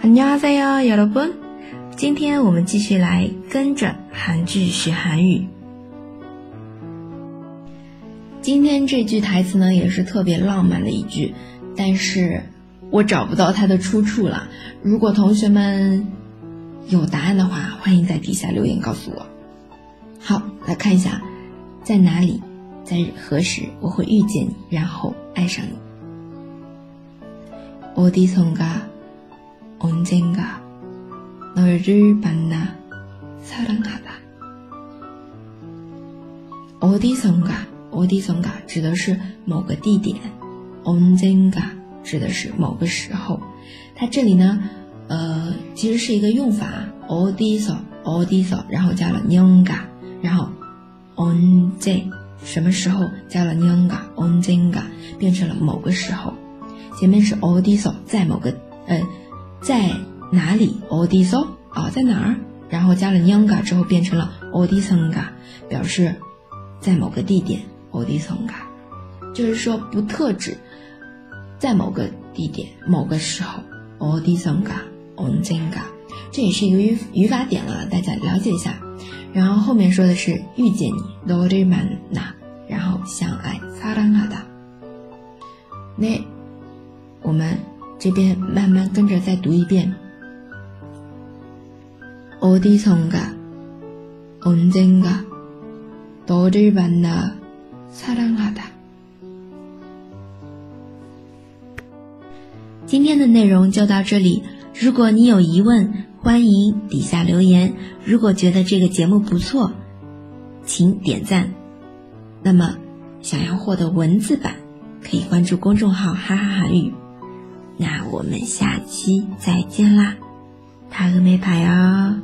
안녕하세요여러분今天我们继续来跟着韩剧学韩语。今天这句台词呢，也是特别浪漫的一句，但是我找不到它的出处了。如果同学们有答案的话，欢迎在底下留言告诉我。好，来看一下，在哪里，在何时我会遇见你，然后爱上你。어디선가 언젠가너를만나사랑하다어디선가 어디선가指的是某个地点，언젠가指的是某个时候。它这里呢，呃，其实是一个用法，어디서어디서然后加了년 가， 然后언제什么时候加了년 가， 언젠가变成了某个时候。前面是어디서在某个呃 在哪里？odiso 啊，在哪儿？然后加了 nga 之后变成了 odisanga，表示在某个地点 odisanga，就是说不特指在某个地点、某个时候 odisanga onzinga，这也是一个语语法点了，大家了解一下。然后后面说的是遇见你 d o r i m a n a 然后相爱 s a r a n a d a 那我们。这边慢慢跟着再读一遍。어디선가언젠가너를만 나。 擦亮好的。今天的内容就到这里。如果你有疑问，欢迎底下留言。如果觉得这个节目不错，请点赞。那么，想要获得文字版，可以关注公众号“哈哈韩语”。 那我们下期再见啦，塔个没牌哦。